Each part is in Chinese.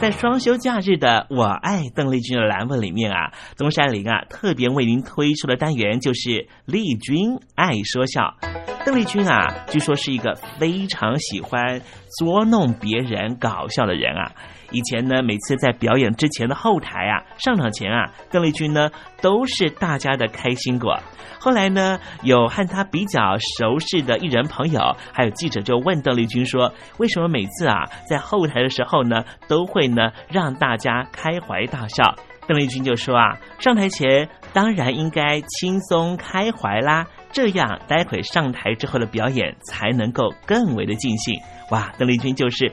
在双休假日的“我爱邓丽君”的栏目里面啊，东山林啊特别为您推出的单元就是“丽君爱说笑”。邓丽君啊，据说是一个非常喜欢捉弄别人、搞笑的人啊。以前呢，每次在表演之前的后台啊，上场前啊，邓丽君呢都是大家的开心果。后来呢，有和他比较熟识的艺人朋友，还有记者就问邓丽君说：“为什么每次啊在后台的时候呢，都会呢让大家开怀大笑？”邓丽君就说：“啊，上台前当然应该轻松开怀啦，这样待会上台之后的表演才能够更为的尽兴。”哇，邓丽君就是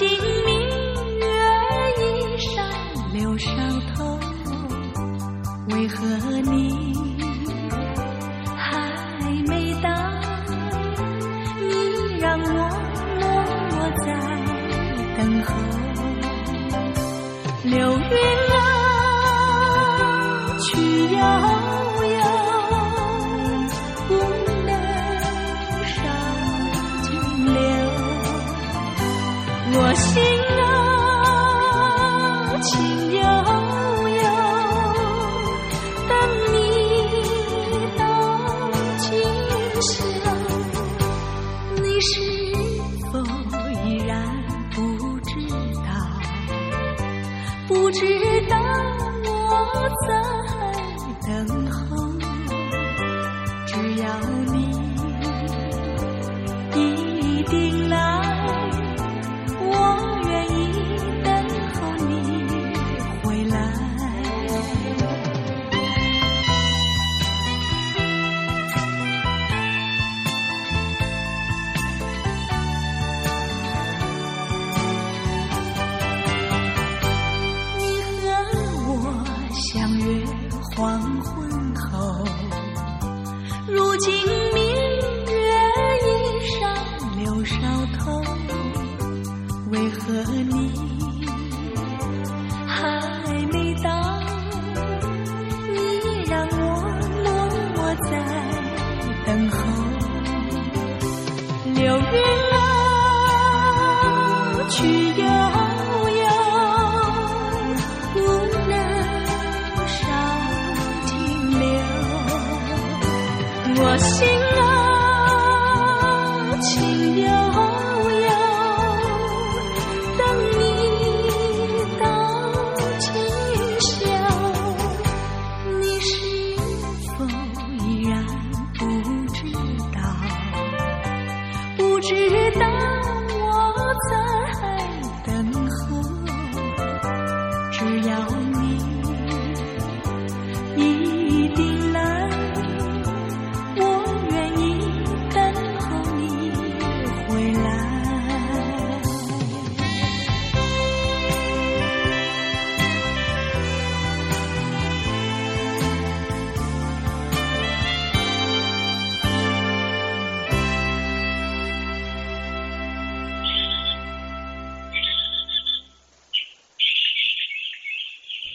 还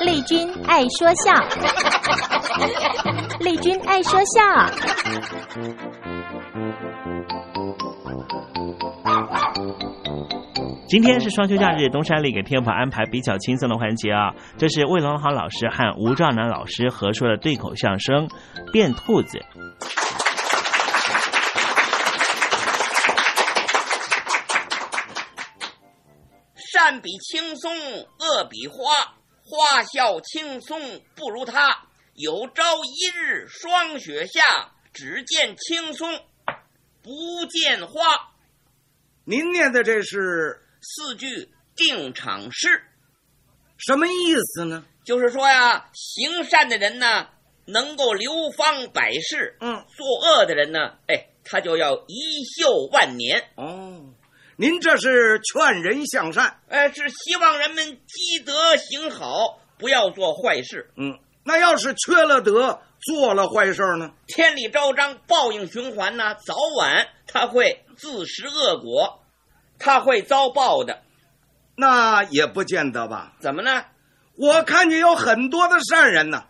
丽君爱说笑，丽君爱说笑。今天是双休假日，东山里给天宝安排比较轻松的环节啊。这是魏龙豪老师和吴兆南老师合说的对口相声《变兔子》。善比青松，恶比花。花笑青松不如他。有朝一日霜雪下，只见青松，不见花。您念的这是四句定场诗，什么意思呢？就是说呀，行善的人呢，能够流芳百世；嗯，作恶的人呢，哎，他就要遗臭万年。哦，您这是劝人向善，哎，是希望人们积德行好，不要做坏事。嗯，那要是缺了德，做了坏事呢？天理昭彰，报应循环呢，早晚他会自食恶果，他会遭报的。那也不见得吧？怎么呢？我看见有很多的善人呢，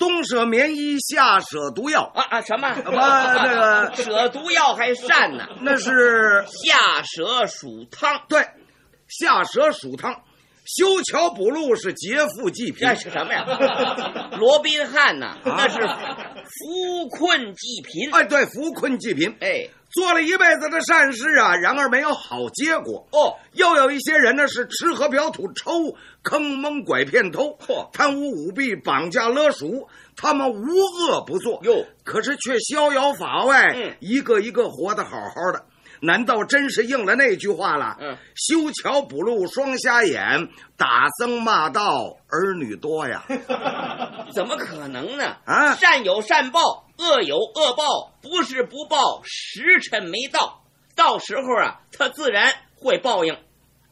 东舍棉衣，夏舍毒药啊啊！什么？不，这个 舍毒药还善呢？那是夏舍暑汤。对，夏舍暑汤。修桥补路是劫富济贫，那是什么呀？罗宾汉呐，那是扶困济贫。哎，对，扶困济贫。哎，做了一辈子的善事啊，然而没有好结果。哦，又有一些人呢，是吃喝嫖赌抽，坑蒙拐骗偷，嚯，贪污舞弊，绑架勒赎，他们无恶不作。哟，可是却逍遥法外，嗯，一个一个活得好好的。难道真是应了那句话了？嗯，修桥补路双瞎眼，打僧骂道儿女多呀。怎么可能呢？啊，善有善报，恶有恶报，不是不报，时辰没到，到时候啊，他自然会报应。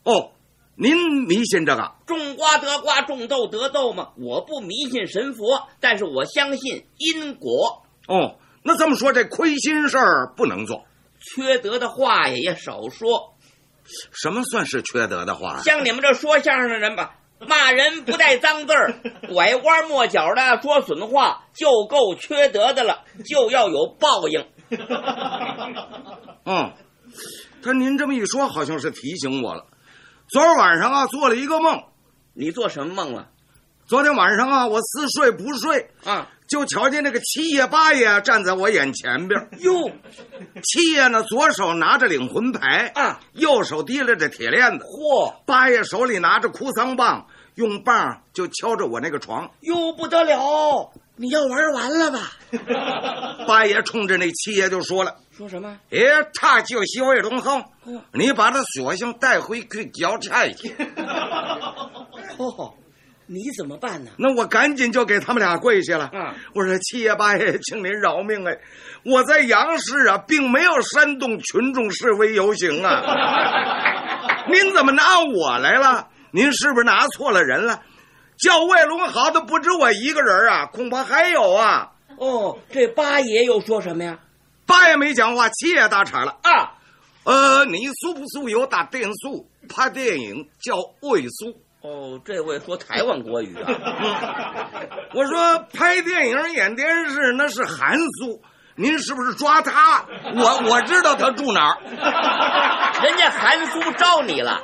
哦，您迷信这个？种瓜得瓜，种豆得豆吗？我不迷信神佛，但是我相信因果。哦，那这么说，这亏心事儿不能做。缺德的话也少说。什么算是缺德的话？像你们这说相声的人吧，骂人不带脏字儿，拐弯抹角的说损话，就够缺德的了，就要有报应。嗯，他您这么一说，好像是提醒我了。昨儿晚上啊，做了一个梦。你做什么梦了？昨天晚上啊，我似睡不睡啊。就瞧见那个七爷八爷站在我眼前边 哟，七爷呢左手拿着领魂牌啊，右手提着铁链子。嚯！八爷手里拿着哭丧棒，用棒就敲着我那个床。哟，不得了！你要玩完了吧？八爷冲着那七爷就说了：“说什么？哎，他就是魏龙恒，你把他索性带回去交差去。”哦。你怎么办呢？那我赶紧就给他们俩跪下了。啊，我说七爷八爷，请您饶命哎！我在杨氏啊，并没有煽动群众示威游行啊。您怎么拿我来了？您是不是拿错了人了？叫魏龙豪的不止我一个人啊，恐怕还有啊。哦，这八爷又说什么呀？八爷没讲话，七爷打岔了啊。呃，你素不素有打电速拍电影叫魏书？哦，这位说台湾国语啊！我说拍电影演电视那是韩苏，您是不是抓他？我我知道他住哪儿。人家韩苏招你了，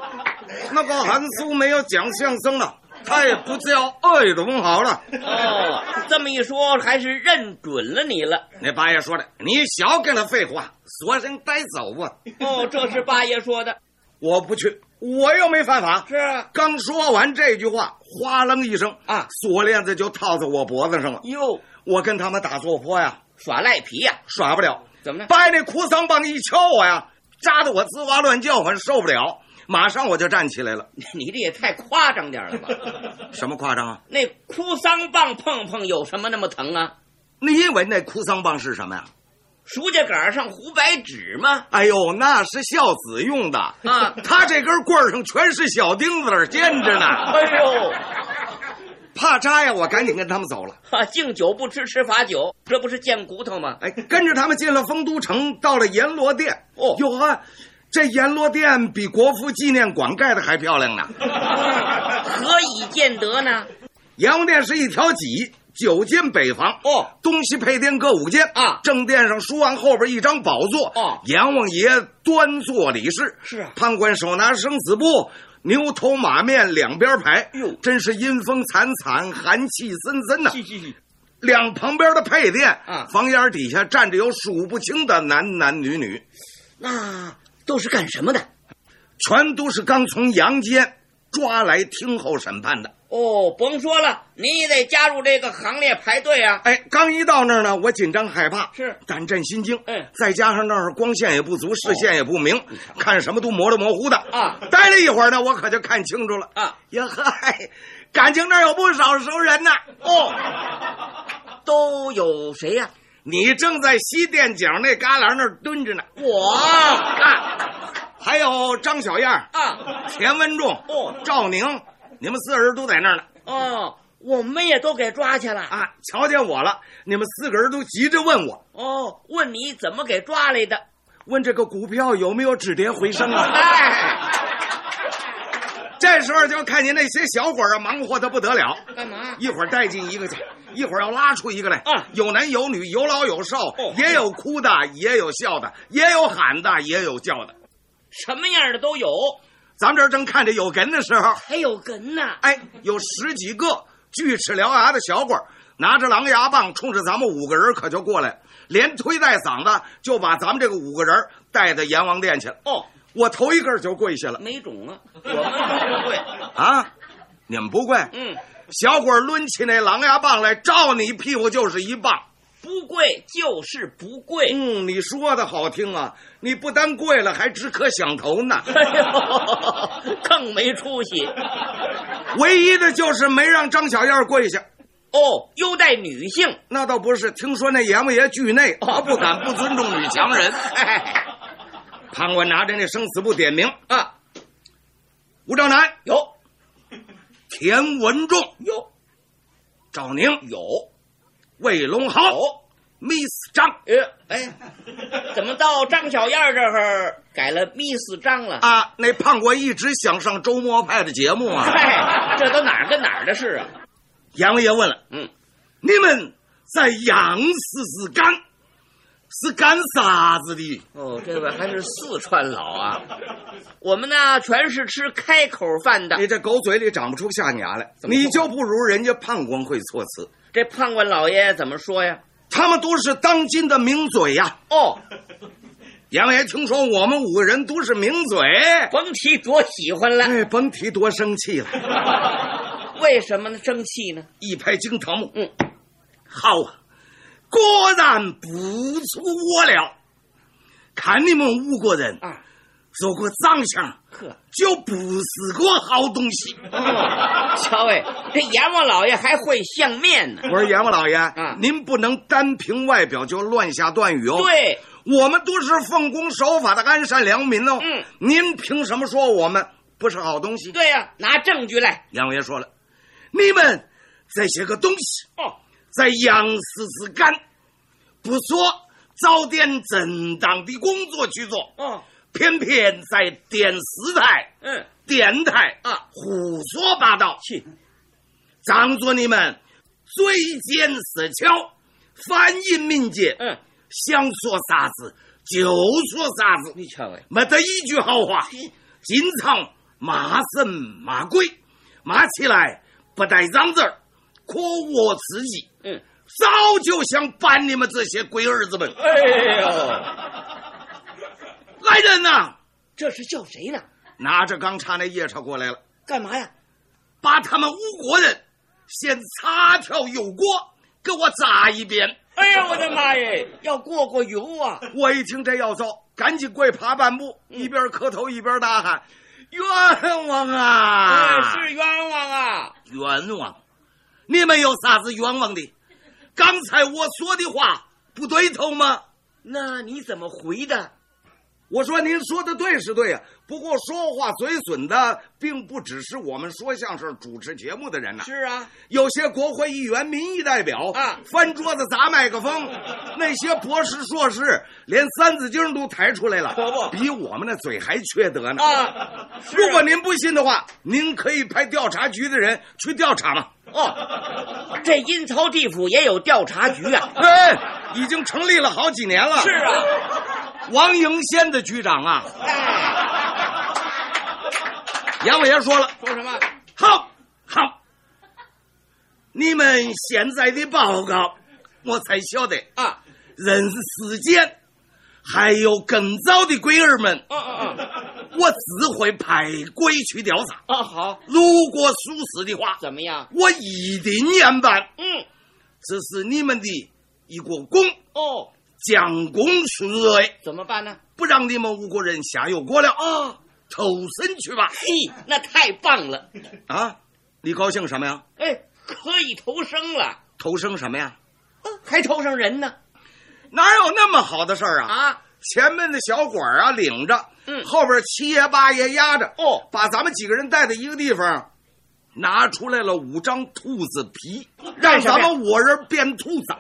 那个韩苏没有讲相声了，他也不叫魏龙好了。哦，这么一说，还是认准了你了。那八爷说的，你少跟他废话，索性带走吧。哦，这是八爷说的，我不去。我又没犯法，是啊。刚说完这句话，哗楞一声啊，锁链子就套在我脖子上了。哟，我跟他们打坐坡呀，耍赖皮呀，耍不了。怎么了？掰那哭丧棒一敲我呀，扎得我吱哇乱叫唤，受不了。马上我就站起来了。你这也太夸张点了吧？什么夸张啊？那哭丧棒碰碰有什么那么疼啊？你以为那哭丧棒是什么呀？书架杆上糊白纸吗？哎呦，那是孝子用的啊！他这根棍上全是小钉子尖着呢。哎呦，怕扎呀！我赶紧跟他们走了。啊，敬酒不吃吃罚酒，这不是贱骨头吗？哎，跟着他们进了丰都城，到了阎罗殿。哦，哟呵，这阎罗殿比国父纪念馆盖的还漂亮呢。何以见得呢？阎王殿是一条脊。九间北房。哦，东西配殿各五间。啊。正殿上书案后边一张宝座。哦，阎王爷端坐理事，是啊。判官手拿生死簿，牛头马面两边排，哟，真是阴风惨惨，寒气森森呐。两旁边的配殿啊，房檐底下站着有数不清的男男女女，那都是干什么的？全都是刚从阳间抓来听候审判的。哦，甭说了，你也得加入这个行列排队啊！哎，刚一到那儿呢，我紧张害怕，是胆战心惊。嗯，再加上那儿光线也不足，视线也不明，哦、看什么都模模模糊的啊。待了一会儿呢，我可就看清楚了啊！呀嗨，感情那儿有不少熟人呢。哦，都有谁呀、啊？你正在西店角那旮旯那儿蹲着呢。我啊，还还有张小燕啊，田文仲哦，赵宁，你们四个人都在那儿呢。哦，我们也都给抓去了啊！瞧见我了，你们四个人都急着问我。哦，问你怎么给抓来的？问这个股票有没有止跌回升啊？哎，这时候就看见那些小伙儿啊，忙活的不得了。干嘛？一会儿带进一个去，一会儿要拉出一个来。啊，有男有女，有老有少，哦、也有哭的，也有笑的，也有喊的，也有叫的，什么样的都有。咱们这儿正看着有根的时候，还有根呢。哎，有十几个锯齿獠牙的小鬼儿，拿着狼牙棒，冲着咱们五个人可就过来，连推带搡的就把咱们这个五个人带到阎王殿去了。哦，我头一个就跪下了。没种啊，我们不跪 啊，你们不跪？嗯，小鬼抡起那狼牙棒来，照你屁股就是一棒。不跪就是不跪。嗯，你说的好听啊！你不但跪了，还只可响头呢。哎呦，更没出息。唯一的就是没让张小燕跪下。哦，优待女性？那倒不是，听说那阎王爷惧内，他不敢不尊重女强人。哎，判官拿着那生死簿点名啊，吴兆南有，田文仲有，赵宁有。魏龙豪，Miss 张，呃，哎，怎么到张小燕这儿改了 Miss 张了？啊，那胖官一直想上周末派的节目啊！哎，这都哪儿跟哪儿的事啊？阎王爷问了，嗯，你们在杨氏是干是干啥子的？哦，这位还是四川佬啊！我们呢，全是吃开口饭的。你这狗嘴里长不出象牙来，你就不如人家胖官会措辞。这判官老爷怎么说呀？他们都是当今的名嘴呀！哦，阎王爷听说我们五个人都是名嘴，甭提多喜欢了，哎，甭提多生气了。为什么呢？生气呢？一拍惊堂木，嗯，好啊，果然不出我料。看你们五个人啊，做个长相，呵，就不是个好东西。哦，瞧哎，这阎王老爷还会相面呢。我说阎王老爷，啊，您不能单凭外表就乱下断语哦。对，我们都是奉公守法的安善良民哦。嗯，您凭什么说我们不是好东西？对呀、啊，拿证据来。阎王爷说了，你们这些个东西哦，在杨氏之干，不说找点正当的工作去做，哦，偏偏在电视台、嗯，电台啊。胡说八道，去，仗着你们嘴尖舌巧，反应敏捷，嗯，想说啥子就说啥子，你瞧哎，没得一句好话，经常骂神骂鬼，骂起来不带脏字儿，可恶刺激。嗯，早就想办你们这些龟儿子们。哎呦，来人呐！这是叫谁呢？拿着钢叉那夜叉过来了，干嘛呀？把他们五国人先擦条油锅，给我砸一遍。哎呀，我的妈耶！要过过油啊！我一听这要糟，赶紧跪爬半步，嗯、一边磕头一边大喊：“冤枉啊！哎、是冤枉啊！冤枉！你们有啥子冤枉的？刚才我说的话不对头吗？那你怎么回的？我说您说的对是对呀、啊，不过说话嘴损的并不只是我们说相声、主持节目的人呐。是啊，有些国会议员、民意代表啊，翻桌子砸麦克风，那些博士、硕士连三字经都抬出来了，可不比我们的嘴还缺德呢。啊，如果您不信的话，您可以派调查局的人去调查嘛。哦，这阴曹地府也有调查局啊？哎，已经成立了好几年了。是啊。王迎先的局长啊，杨伟爷说了，说什么？好，好，你们现在的报告，我才晓得啊，人世间还有更早的鬼儿们。啊啊啊，我自会派鬼去调查。啊，好，如果属实的话，怎么样？我一定严办。嗯，这是你们的一个功。哦。将功赎罪，怎么办呢？不让你们吴国人下油锅了啊！投身去吧！嘿，那太棒了！啊，你高兴什么呀？哎，可以投生了。投生什么呀？啊、还投上人呢？哪有那么好的事儿啊？啊，前面的小管啊领着，嗯，后边七爷八爷压着，哦，把咱们几个人带到一个地方，拿出来了五张兔子皮，让咱们五人变兔子。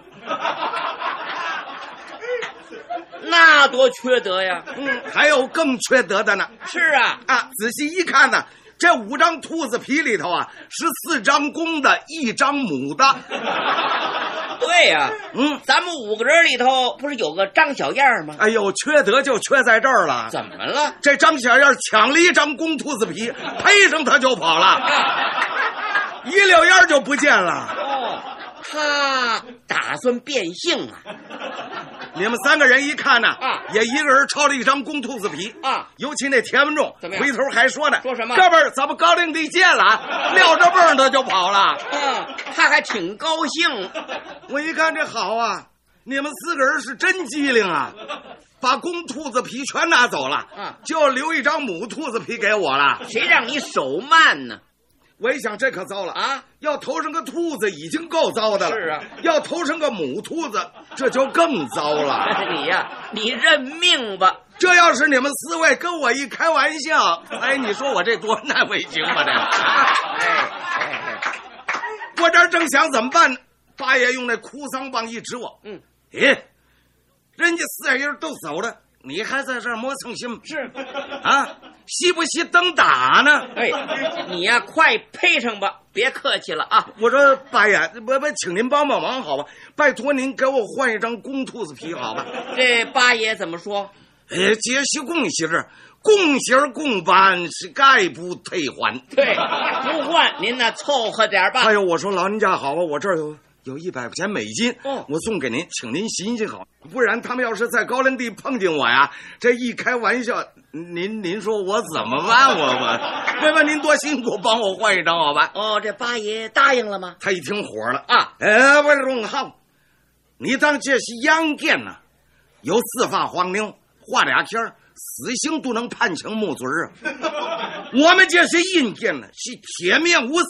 那多缺德呀！嗯，还有更缺德的呢。是啊，啊，仔细一看呢，这五张兔子皮里头啊，是四张公的，一张母的。对呀、嗯，咱们五个人里头不是有个张小燕吗？哎呦，缺德就缺在这儿了。怎么了？这张小燕抢了一张公兔子皮，配上他就跑了，一溜烟就不见了。哦，他打算变性啊？你们三个人一看呢，啊，也一个人抄了一张公兔子皮啊。尤其那田文仲，怎么样？回头还说呢，说什么？哥们儿，咱们高陵地见了啊，撂着蹦他就跑了。嗯，他还挺高兴。我一看这好啊，你们四个人是真机灵啊，把公兔子皮全拿走了，嗯，就留一张母兔子皮给我了。谁让你手慢呢？我一想，这可糟了啊！要投上个兔子已经够糟的了，是啊，要头上个母兔子，这就更糟了。你呀，你认命吧。这要是你们四位跟我一开玩笑，哎，你说我这多难为情啊！这，哎哎，我这正想怎么办呢？八爷用那哭丧棒一指我，嗯，咦，人家四人都走了，你还在这儿磨蹭心？是啊，惜不惜灯打呢？哎，你呀，快配上吧，别客气了啊！我说八爷，不不，请您帮帮忙好吧？拜托您给我换一张公兔子皮好吧？这八爷怎么说？哎，这是公喜儿，公喜儿公办是概不退还。对，不换您呢凑合点吧。哎呦，我说老人家好啊，我这儿有有一百块钱美金，哦，我送给您，请您行行好，不然他们要是在高粱地碰见我呀，这一开玩笑，您您说我怎么办？我我，问问您多辛苦，帮我换一张好吧？哦，这八爷答应了吗？他一听火了啊，哎，我荣浩，你当这是阳间呐？有四发黄牛。画俩天死刑都能判成木嘴儿啊！我们这是阴间呢，是铁面无私，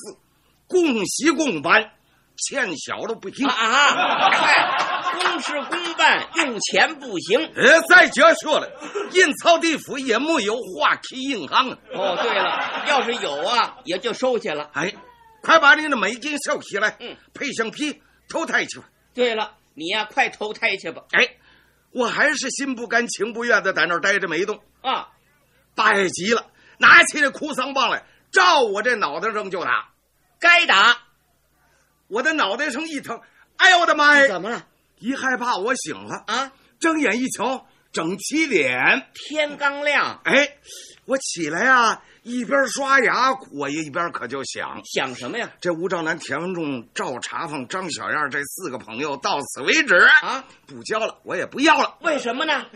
公喜公办，欠小了不行啊！嗨，公事公办，用钱不行。呃，再者说了，印钞地府也没有花旗银行啊。哦，对了，要是有啊，也就收下了。哎，快把你的美金收起来，嗯，配上皮投胎去吧。对了，你呀，快投胎去吧。哎。我还是心不甘情不愿的在那儿待着没动啊！八爷急了，拿起这哭丧棒来，照我这脑袋上就打。该打！我的脑袋上一疼，哎呦我的妈呀！怎么了？一害怕我醒了啊！睁眼一瞧，整齐脸，天刚亮。哎，我起来啊，一边刷牙，我一边可就想想什么呀？这吴兆南、田文仲、赵茶凤、张小燕这四个朋友到此为止啊！不交了，我也不要了。为什么呢？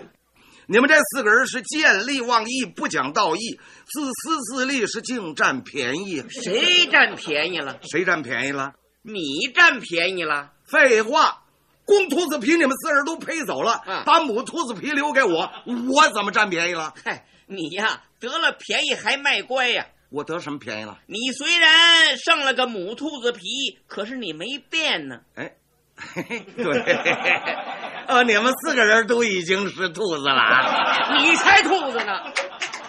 你们这四个人是见利忘义，不讲道义，自私自利，是净占便宜。谁占便宜了？谁占便宜了？你占便宜了？废话，公兔子皮你们四人都赔走了，啊、把母兔子皮留给我，我怎么占便宜了？嗨，你呀得了便宜还卖乖呀！我得什么便宜了？你虽然剩了个母兔子皮，可是你没变呢。哎，对，呃，你们四个人都已经是兔子了，你才兔子呢！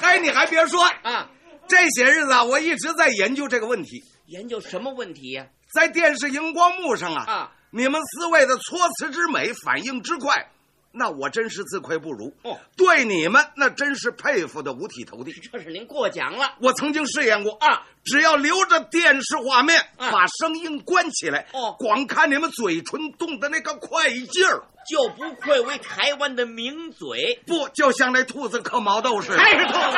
哎，你还别说啊，这些日子啊，我一直在研究这个问题。研究什么问题呀、啊？在电视荧光幕上啊，啊，你们四位的措辞之美，反应之快。那我真是自愧不如哦，对你们那真是佩服的五体投地。这是您过奖了。我曾经试验过啊，只要留着电视画面，啊、把声音关起来，哦，光看你们嘴唇动的那个快劲儿，就不愧为台湾的名嘴。不，就像那兔子嗑毛豆似的。还是兔子。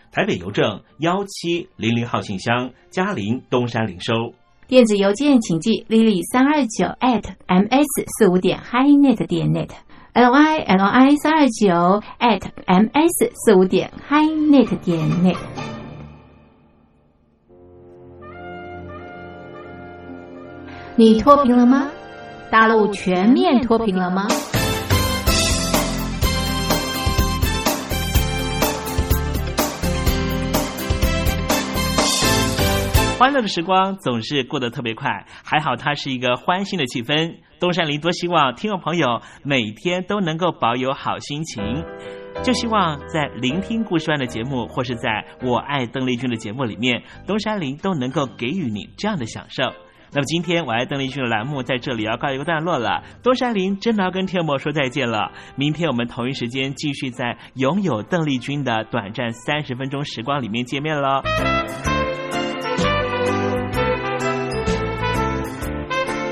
台北邮政幺七零零号信箱，嘉陵东山零收。电子邮件请寄 lily 三二九 at ms 四五点 highnet 点 net，l y l i 三二九 at ms 四五点 highnet 点 net。你脱贫了吗？大陆全面脱贫了吗？欢乐的时光总是过得特别快，还好它是一个欢欣的气氛。东山林多希望听众朋友每天都能够保有好心情，就希望在聆听故事湾的节目，或是在我爱邓丽君的节目里面，东山林都能够给予你这样的享受。那么今天我爱邓丽君的栏目在这里要告一个段落了。东山林真的要跟天魔说再见了。明天我们同一时间继续在拥有邓丽君的短暂三十分钟时光里面见面喽。